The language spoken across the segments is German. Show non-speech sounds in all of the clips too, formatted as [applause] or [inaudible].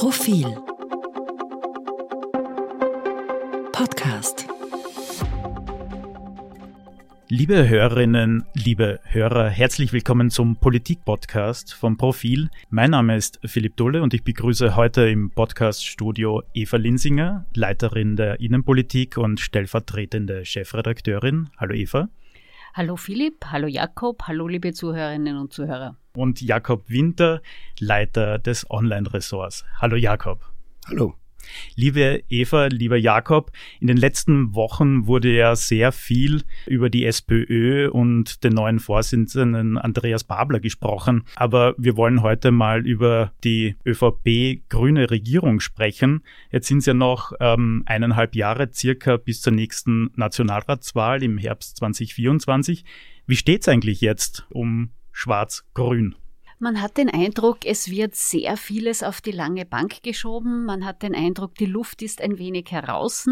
Profil Podcast Liebe Hörerinnen, liebe Hörer, herzlich willkommen zum Politik-Podcast vom Profil. Mein Name ist Philipp Dulle und ich begrüße heute im Podcast-Studio Eva Linsinger, Leiterin der Innenpolitik und stellvertretende Chefredakteurin. Hallo Eva. Hallo Philipp, hallo Jakob, hallo liebe Zuhörerinnen und Zuhörer. Und Jakob Winter, Leiter des Online-Ressorts. Hallo Jakob. Hallo. Liebe Eva, lieber Jakob, in den letzten Wochen wurde ja sehr viel über die SPÖ und den neuen Vorsitzenden Andreas Babler gesprochen. Aber wir wollen heute mal über die ÖVP-grüne Regierung sprechen. Jetzt sind es ja noch ähm, eineinhalb Jahre circa bis zur nächsten Nationalratswahl im Herbst 2024. Wie steht es eigentlich jetzt um Schwarz-Grün? Man hat den Eindruck, es wird sehr vieles auf die lange Bank geschoben. Man hat den Eindruck, die Luft ist ein wenig heraus.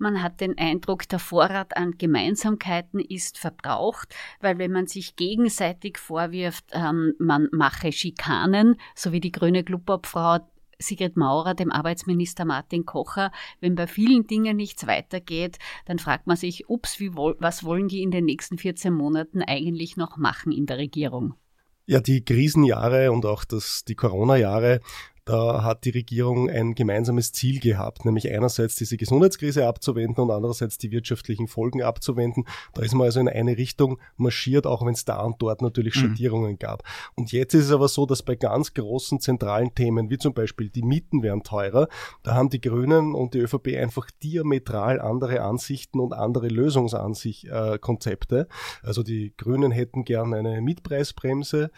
Man hat den Eindruck, der Vorrat an Gemeinsamkeiten ist verbraucht, weil wenn man sich gegenseitig vorwirft, ähm, man mache Schikanen, so wie die grüne Clubobfrau Sigrid Maurer, dem Arbeitsminister Martin Kocher, wenn bei vielen Dingen nichts weitergeht, dann fragt man sich, ups, wie, was wollen die in den nächsten 14 Monaten eigentlich noch machen in der Regierung? Ja, die Krisenjahre und auch das, die Corona-Jahre da hat die Regierung ein gemeinsames Ziel gehabt, nämlich einerseits diese Gesundheitskrise abzuwenden und andererseits die wirtschaftlichen Folgen abzuwenden. Da ist man also in eine Richtung marschiert, auch wenn es da und dort natürlich mhm. Schattierungen mhm. gab. Und jetzt ist es aber so, dass bei ganz großen zentralen Themen, wie zum Beispiel die Mieten werden teurer, da haben die Grünen und die ÖVP einfach diametral andere Ansichten und andere Lösungskonzepte. Äh, also die Grünen hätten gern eine Mietpreisbremse,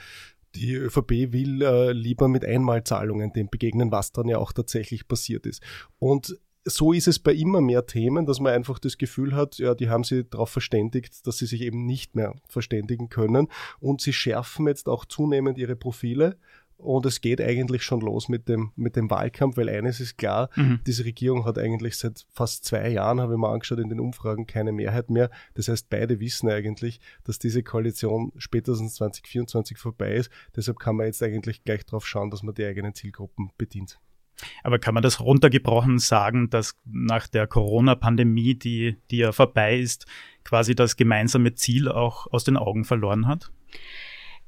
die ÖVP will äh, lieber mit Einmalzahlungen dem begegnen, was dann ja auch tatsächlich passiert ist. Und so ist es bei immer mehr Themen, dass man einfach das Gefühl hat, ja, die haben sie darauf verständigt, dass sie sich eben nicht mehr verständigen können. Und sie schärfen jetzt auch zunehmend ihre Profile und es geht eigentlich schon los mit dem, mit dem Wahlkampf, weil eines ist klar, mhm. diese Regierung hat eigentlich seit fast zwei Jahren, habe ich mal angeschaut, in den Umfragen keine Mehrheit mehr. Das heißt, beide wissen eigentlich, dass diese Koalition spätestens 2024 vorbei ist. Deshalb kann man jetzt eigentlich gleich darauf schauen, dass man die eigenen Zielgruppen bedient. Aber kann man das runtergebrochen sagen, dass nach der Corona-Pandemie, die, die ja vorbei ist, quasi das gemeinsame Ziel auch aus den Augen verloren hat?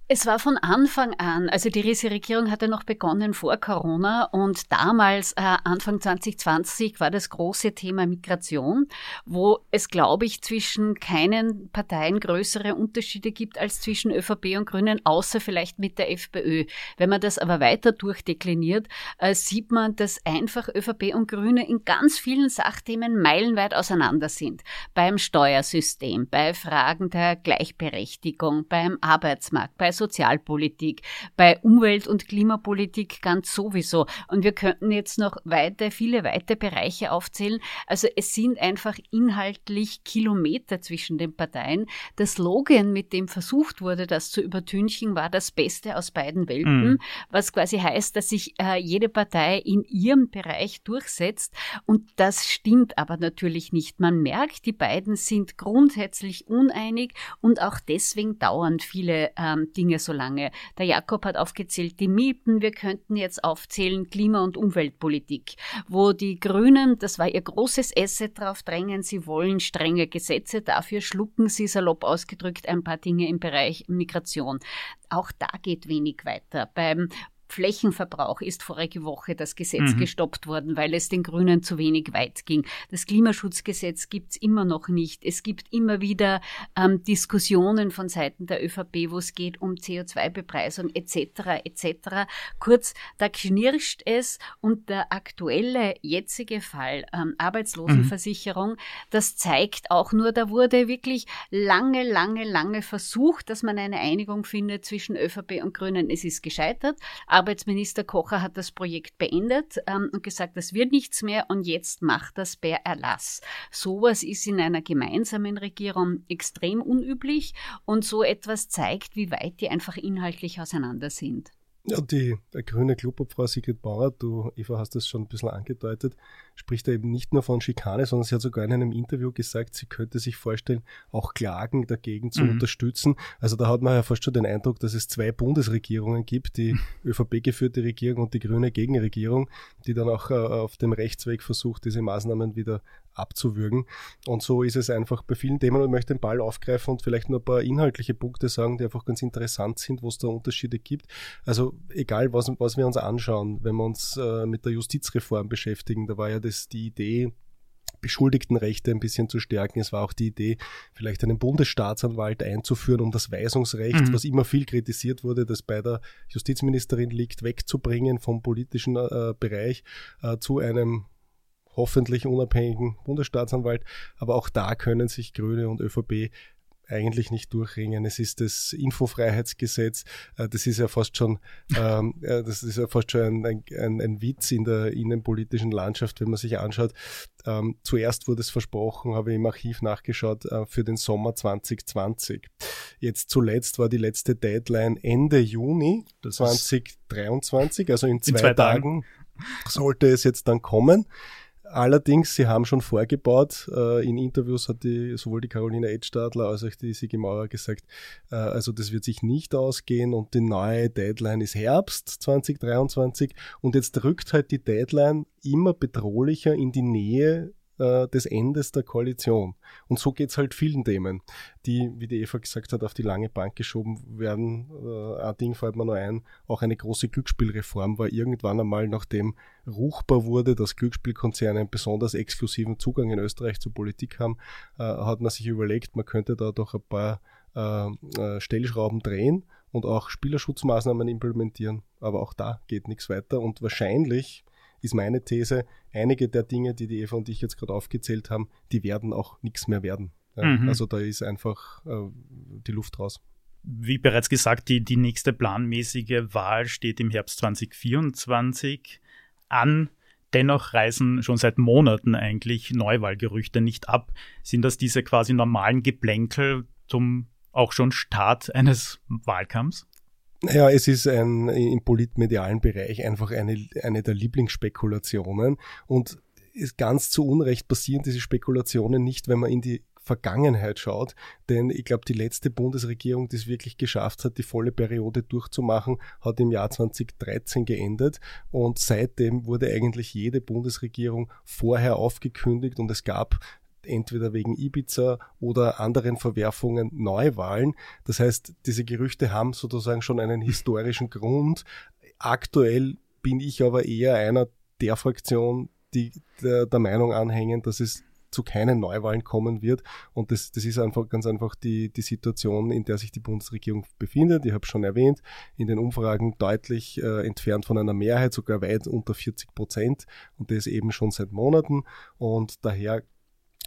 Es war von Anfang an, also die Riese-Regierung hatte noch begonnen vor Corona und damals, äh, Anfang 2020, war das große Thema Migration, wo es, glaube ich, zwischen keinen Parteien größere Unterschiede gibt als zwischen ÖVP und Grünen, außer vielleicht mit der FPÖ. Wenn man das aber weiter durchdekliniert, äh, sieht man, dass einfach ÖVP und Grüne in ganz vielen Sachthemen meilenweit auseinander sind. Beim Steuersystem, bei Fragen der Gleichberechtigung, beim Arbeitsmarkt, bei Sozialpolitik, bei Umwelt- und Klimapolitik ganz sowieso. Und wir könnten jetzt noch weiter, viele weitere Bereiche aufzählen. Also es sind einfach inhaltlich Kilometer zwischen den Parteien. Der Slogan, mit dem versucht wurde, das zu übertünchen, war das Beste aus beiden Welten, mhm. was quasi heißt, dass sich äh, jede Partei in ihrem Bereich durchsetzt. Und das stimmt aber natürlich nicht. Man merkt, die beiden sind grundsätzlich uneinig und auch deswegen dauern viele ähm, Dinge Dinge so lange. Der Jakob hat aufgezählt die Mieten. Wir könnten jetzt aufzählen Klima- und Umweltpolitik, wo die Grünen, das war ihr großes Asset drauf drängen, sie wollen strenge Gesetze. Dafür schlucken sie salopp ausgedrückt ein paar Dinge im Bereich Migration. Auch da geht wenig weiter. Beim Flächenverbrauch ist vorige Woche das Gesetz mhm. gestoppt worden, weil es den Grünen zu wenig weit ging. Das Klimaschutzgesetz gibt's immer noch nicht. Es gibt immer wieder ähm, Diskussionen von Seiten der ÖVP, wo es geht um CO2-Bepreisung etc. etc. Kurz, da knirscht es und der aktuelle jetzige Fall ähm, Arbeitslosenversicherung, mhm. das zeigt auch nur, da wurde wirklich lange, lange, lange versucht, dass man eine Einigung findet zwischen ÖVP und Grünen. Es ist gescheitert. Arbeitsminister Kocher hat das Projekt beendet ähm, und gesagt, das wird nichts mehr und jetzt macht das per Erlass. Sowas ist in einer gemeinsamen Regierung extrem unüblich und so etwas zeigt, wie weit die einfach inhaltlich auseinander sind. Ja, die grüne Klubobfrau Sigrid Bauer, du, Eva, hast das schon ein bisschen angedeutet, spricht da eben nicht nur von Schikane, sondern sie hat sogar in einem Interview gesagt, sie könnte sich vorstellen, auch Klagen dagegen zu mhm. unterstützen. Also da hat man ja fast schon den Eindruck, dass es zwei Bundesregierungen gibt, die [laughs] ÖVP-geführte Regierung und die grüne Gegenregierung, die dann auch äh, auf dem Rechtsweg versucht, diese Maßnahmen wieder abzuwürgen. Und so ist es einfach bei vielen Themen und möchte den Ball aufgreifen und vielleicht nur ein paar inhaltliche Punkte sagen, die einfach ganz interessant sind, wo es da Unterschiede gibt. Also egal, was, was wir uns anschauen, wenn wir uns äh, mit der Justizreform beschäftigen, da war ja das die Idee, Beschuldigtenrechte ein bisschen zu stärken. Es war auch die Idee, vielleicht einen Bundesstaatsanwalt einzuführen, um das Weisungsrecht, mhm. was immer viel kritisiert wurde, das bei der Justizministerin liegt, wegzubringen vom politischen äh, Bereich äh, zu einem hoffentlich unabhängigen Bundesstaatsanwalt. Aber auch da können sich Grüne und ÖVP eigentlich nicht durchringen. Es ist das Infofreiheitsgesetz, äh, das ist ja fast schon, [laughs] ähm, äh, das ist ja fast schon ein, ein, ein, Witz in der innenpolitischen Landschaft, wenn man sich anschaut. Ähm, zuerst wurde es versprochen, habe ich im Archiv nachgeschaut, äh, für den Sommer 2020. Jetzt zuletzt war die letzte Deadline Ende Juni 2023, also in zwei, in zwei Tagen, Tagen sollte es jetzt dann kommen. Allerdings, sie haben schon vorgebaut. Äh, in Interviews hat die, sowohl die Caroline Edstadler als auch die Sigi Mauer gesagt, äh, also das wird sich nicht ausgehen und die neue Deadline ist Herbst 2023 und jetzt rückt halt die Deadline immer bedrohlicher in die Nähe äh, des Endes der Koalition. Und so geht's halt vielen Themen, die, wie die Eva gesagt hat, auf die lange Bank geschoben werden. Äh, ein Ding fällt mir nur ein, auch eine große Glücksspielreform war irgendwann einmal, nachdem ruchbar wurde, dass Glücksspielkonzerne einen besonders exklusiven Zugang in Österreich zur Politik haben, äh, hat man sich überlegt, man könnte da doch ein paar Stellschrauben drehen und auch Spielerschutzmaßnahmen implementieren. Aber auch da geht nichts weiter und wahrscheinlich ist meine These, einige der Dinge, die die Eva und ich jetzt gerade aufgezählt haben, die werden auch nichts mehr werden. Ja, mhm. Also da ist einfach äh, die Luft raus. Wie bereits gesagt, die, die nächste planmäßige Wahl steht im Herbst 2024 an. Dennoch reisen schon seit Monaten eigentlich Neuwahlgerüchte nicht ab. Sind das diese quasi normalen Geplänkel zum auch schon Start eines Wahlkampfs? Ja, es ist ein, im politmedialen Bereich einfach eine, eine der Lieblingsspekulationen und ist ganz zu Unrecht passieren diese Spekulationen nicht, wenn man in die Vergangenheit schaut. Denn ich glaube, die letzte Bundesregierung, die es wirklich geschafft hat, die volle Periode durchzumachen, hat im Jahr 2013 geendet. Und seitdem wurde eigentlich jede Bundesregierung vorher aufgekündigt und es gab entweder wegen Ibiza oder anderen Verwerfungen Neuwahlen. Das heißt, diese Gerüchte haben sozusagen schon einen historischen Grund. Aktuell bin ich aber eher einer der Fraktion, die der, der Meinung anhängen, dass es zu keinen Neuwahlen kommen wird. Und das, das ist einfach ganz einfach die, die Situation, in der sich die Bundesregierung befindet. Ich habe schon erwähnt, in den Umfragen deutlich äh, entfernt von einer Mehrheit, sogar weit unter 40 Prozent. Und das eben schon seit Monaten. Und daher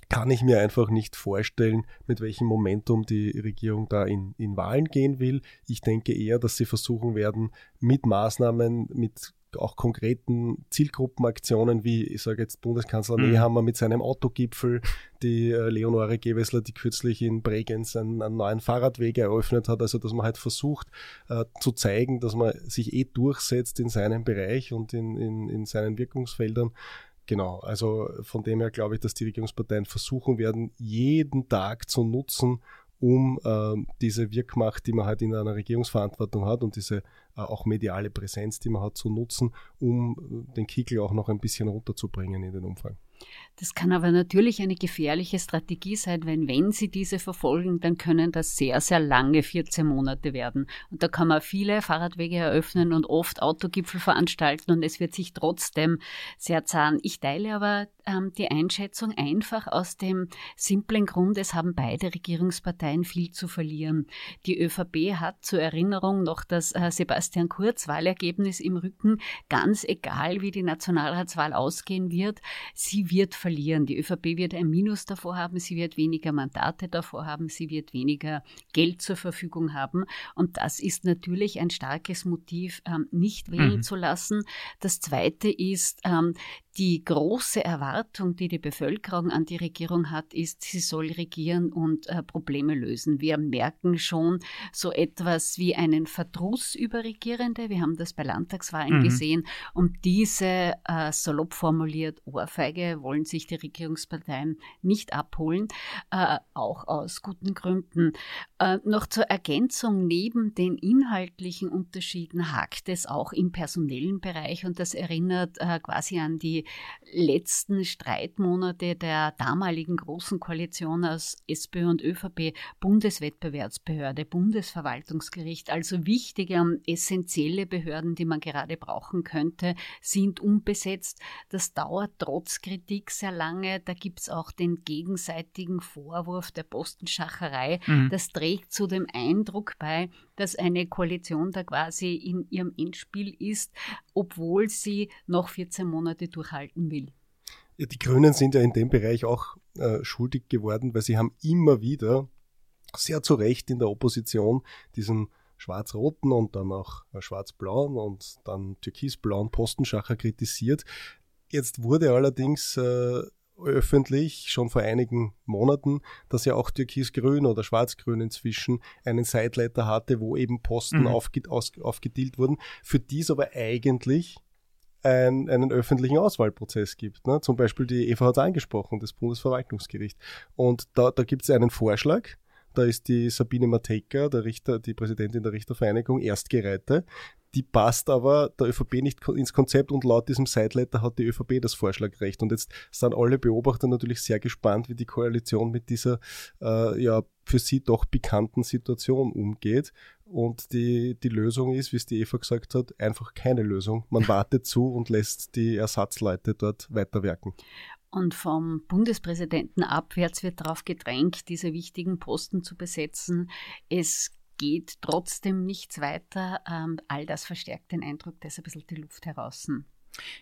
kann ich mir einfach nicht vorstellen, mit welchem Momentum die Regierung da in, in Wahlen gehen will. Ich denke eher, dass sie versuchen werden, mit Maßnahmen, mit auch konkreten Zielgruppenaktionen, wie ich sage jetzt Bundeskanzler mhm. Nehammer mit seinem Autogipfel, die äh, Leonore Gewessler, die kürzlich in Bregenz einen, einen, neuen Fahrradweg eröffnet hat, also dass man halt versucht äh, zu zeigen, dass man sich eh durchsetzt in seinem Bereich und in, in, in seinen Wirkungsfeldern Genau, also von dem her glaube ich, dass die Regierungsparteien versuchen werden, jeden Tag zu nutzen, um äh, diese Wirkmacht, die man halt in einer Regierungsverantwortung hat und diese äh, auch mediale Präsenz, die man hat, zu nutzen, um den Kickel auch noch ein bisschen runterzubringen in den Umfang. Das kann aber natürlich eine gefährliche Strategie sein, weil wenn Sie diese verfolgen, dann können das sehr, sehr lange 14 Monate werden. Und da kann man viele Fahrradwege eröffnen und oft Autogipfel veranstalten und es wird sich trotzdem sehr zahn. Ich teile aber ähm, die Einschätzung einfach aus dem simplen Grund, es haben beide Regierungsparteien viel zu verlieren. Die ÖVP hat zur Erinnerung noch das äh, Sebastian Kurz Wahlergebnis im Rücken, ganz egal wie die Nationalratswahl ausgehen wird. Sie wird verlieren. Die ÖVP wird ein Minus davor haben, sie wird weniger Mandate davor haben, sie wird weniger Geld zur Verfügung haben. Und das ist natürlich ein starkes Motiv, ähm, nicht wählen mhm. zu lassen. Das Zweite ist, ähm, die große Erwartung, Erwartung, die die Bevölkerung an die Regierung hat, ist, sie soll regieren und äh, Probleme lösen. Wir merken schon so etwas wie einen Verdruss über Regierende. Wir haben das bei Landtagswahlen mhm. gesehen. Um diese, äh, salopp formuliert, Ohrfeige wollen sich die Regierungsparteien nicht abholen, äh, auch aus guten Gründen. Äh, noch zur Ergänzung, neben den inhaltlichen Unterschieden hakt es auch im personellen Bereich und das erinnert äh, quasi an die letzten Streitmonate der damaligen großen Koalition aus SPÖ und ÖVP, Bundeswettbewerbsbehörde, Bundesverwaltungsgericht, also wichtige und essentielle Behörden, die man gerade brauchen könnte, sind unbesetzt. Das dauert trotz Kritik sehr lange. Da gibt es auch den gegenseitigen Vorwurf der Postenschacherei. Mhm. Das trägt zu dem Eindruck bei, dass eine Koalition da quasi in ihrem Endspiel ist, obwohl sie noch 14 Monate durchhalten will. Ja, die Grünen sind ja in dem Bereich auch äh, schuldig geworden, weil sie haben immer wieder sehr zu Recht in der Opposition diesen schwarz-roten und dann auch äh, schwarz-blauen und dann türkis-blauen Postenschacher kritisiert. Jetzt wurde allerdings äh, öffentlich schon vor einigen Monaten, dass ja auch Türkis-Grün oder Schwarz-Grün inzwischen einen Sideletter hatte, wo eben Posten mhm. aufge aus, aufgedealt wurden, für die es aber eigentlich ein, einen öffentlichen Auswahlprozess gibt. Ne? Zum Beispiel die Eva hat es angesprochen, das Bundesverwaltungsgericht. Und da, da gibt es einen Vorschlag, da ist die Sabine Matejka, der Richter, die Präsidentin der Richtervereinigung, Erstgereihte. Die passt aber der ÖVP nicht ins Konzept und laut diesem Sideletter hat die ÖVP das Vorschlagrecht. Und jetzt sind alle Beobachter natürlich sehr gespannt, wie die Koalition mit dieser äh, ja für sie doch bekannten Situation umgeht. Und die, die Lösung ist, wie es die Eva gesagt hat, einfach keine Lösung. Man wartet zu und lässt die Ersatzleute dort weiterwerken. Und vom Bundespräsidenten abwärts wird darauf gedrängt, diese wichtigen Posten zu besetzen. Es geht trotzdem nichts weiter. Ähm, all das verstärkt den Eindruck, dass ein bisschen die Luft heraus.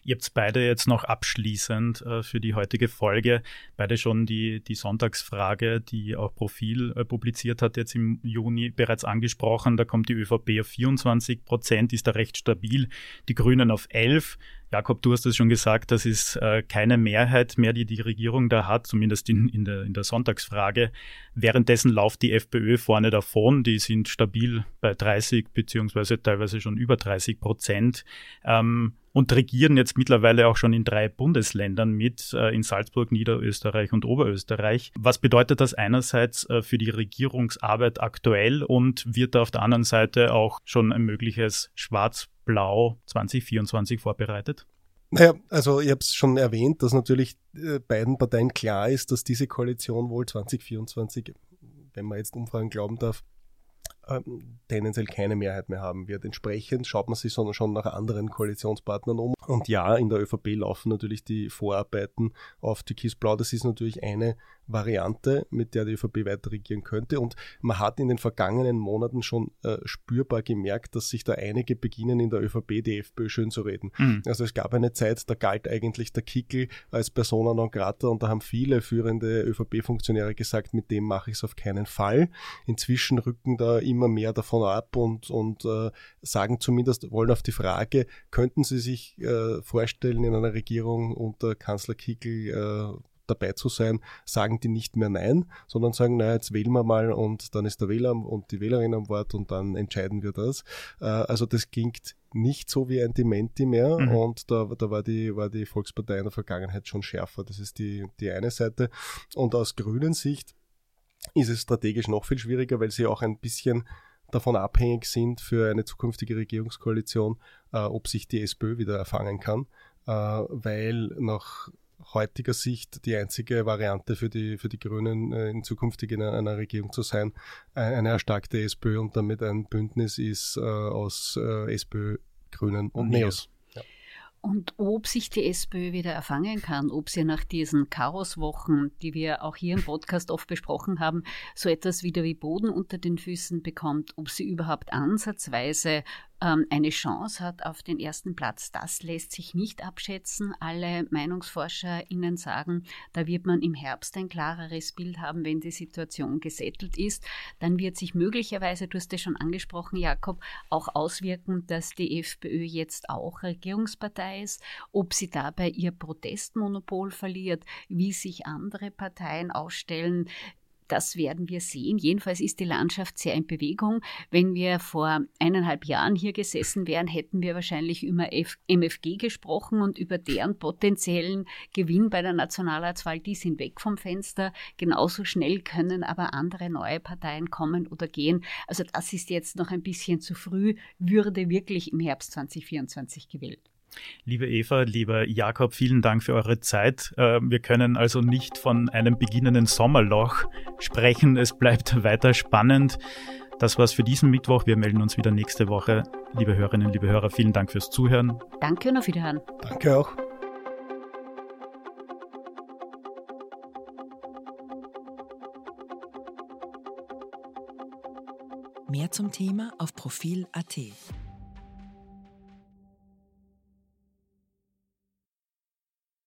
Ihr habt beide jetzt noch abschließend äh, für die heutige Folge, beide schon die, die Sonntagsfrage, die auch Profil äh, publiziert hat, jetzt im Juni bereits angesprochen. Da kommt die ÖVP auf 24 Prozent, ist da recht stabil. Die Grünen auf 11. Jakob, du hast es schon gesagt, das ist äh, keine Mehrheit mehr, die die Regierung da hat, zumindest in, in, der, in der Sonntagsfrage. Währenddessen läuft die FPÖ vorne davon, die sind stabil bei 30 beziehungsweise teilweise schon über 30 Prozent. Ähm, und regieren jetzt mittlerweile auch schon in drei Bundesländern mit, äh, in Salzburg, Niederösterreich und Oberösterreich. Was bedeutet das einerseits äh, für die Regierungsarbeit aktuell und wird da auf der anderen Seite auch schon ein mögliches Schwarz-Blau 2024 vorbereitet? Naja, also ich habe es schon erwähnt, dass natürlich äh, beiden Parteien klar ist, dass diese Koalition wohl 2024, wenn man jetzt Umfragen glauben darf, ähm, tendenziell keine Mehrheit mehr haben wird. Entsprechend schaut man sich schon nach anderen Koalitionspartnern um. Und ja, in der ÖVP laufen natürlich die Vorarbeiten auf Türkis-Blau. Das ist natürlich eine Variante, mit der die ÖVP weiter regieren könnte. Und man hat in den vergangenen Monaten schon äh, spürbar gemerkt, dass sich da einige beginnen in der ÖVP die FPÖ schön zu reden. Mhm. Also es gab eine Zeit, da galt eigentlich der Kickel als Persona non grata und da haben viele führende ÖVP-Funktionäre gesagt, mit dem mache ich es auf keinen Fall. Inzwischen rücken da immer mehr davon ab und, und äh, sagen zumindest, wollen auf die Frage, könnten Sie sich äh, vorstellen, in einer Regierung unter Kanzler Kickel äh, dabei zu sein, sagen die nicht mehr Nein, sondern sagen, naja, jetzt wählen wir mal und dann ist der Wähler und die Wählerin am Wort und dann entscheiden wir das. Äh, also das klingt nicht so wie ein Dementi mehr mhm. und da, da war, die, war die Volkspartei in der Vergangenheit schon schärfer. Das ist die, die eine Seite. Und aus grünen Sicht ist es strategisch noch viel schwieriger, weil sie auch ein bisschen davon abhängig sind für eine zukünftige Regierungskoalition, äh, ob sich die SPÖ wieder erfangen kann, äh, weil nach heutiger Sicht die einzige Variante für die, für die Grünen äh, in zukünftig in einer Regierung zu sein, eine erstarkte SPÖ und damit ein Bündnis ist äh, aus äh, SPÖ, Grünen und Neos. Und ob sich die SPÖ wieder erfangen kann, ob sie nach diesen Chaoswochen, die wir auch hier im Podcast oft besprochen haben, so etwas wieder wie Boden unter den Füßen bekommt, ob sie überhaupt ansatzweise eine Chance hat auf den ersten Platz, das lässt sich nicht abschätzen. Alle MeinungsforscherInnen sagen, da wird man im Herbst ein klareres Bild haben, wenn die Situation gesettelt ist. Dann wird sich möglicherweise, du hast es schon angesprochen, Jakob, auch auswirken, dass die FPÖ jetzt auch Regierungspartei ist, ob sie dabei ihr Protestmonopol verliert, wie sich andere Parteien ausstellen, das werden wir sehen. Jedenfalls ist die Landschaft sehr in Bewegung. Wenn wir vor eineinhalb Jahren hier gesessen wären, hätten wir wahrscheinlich über MFG gesprochen und über deren potenziellen Gewinn bei der Nationalratswahl. Die sind weg vom Fenster. Genauso schnell können aber andere neue Parteien kommen oder gehen. Also das ist jetzt noch ein bisschen zu früh, würde wirklich im Herbst 2024 gewählt. Liebe Eva, lieber Jakob, vielen Dank für eure Zeit. Äh, wir können also nicht von einem beginnenden Sommerloch sprechen. Es bleibt weiter spannend. Das war's für diesen Mittwoch. Wir melden uns wieder nächste Woche. Liebe Hörerinnen, liebe Hörer, vielen Dank fürs Zuhören. Danke und auf Wiederhören. Danke auch. Mehr zum Thema auf Profil.at.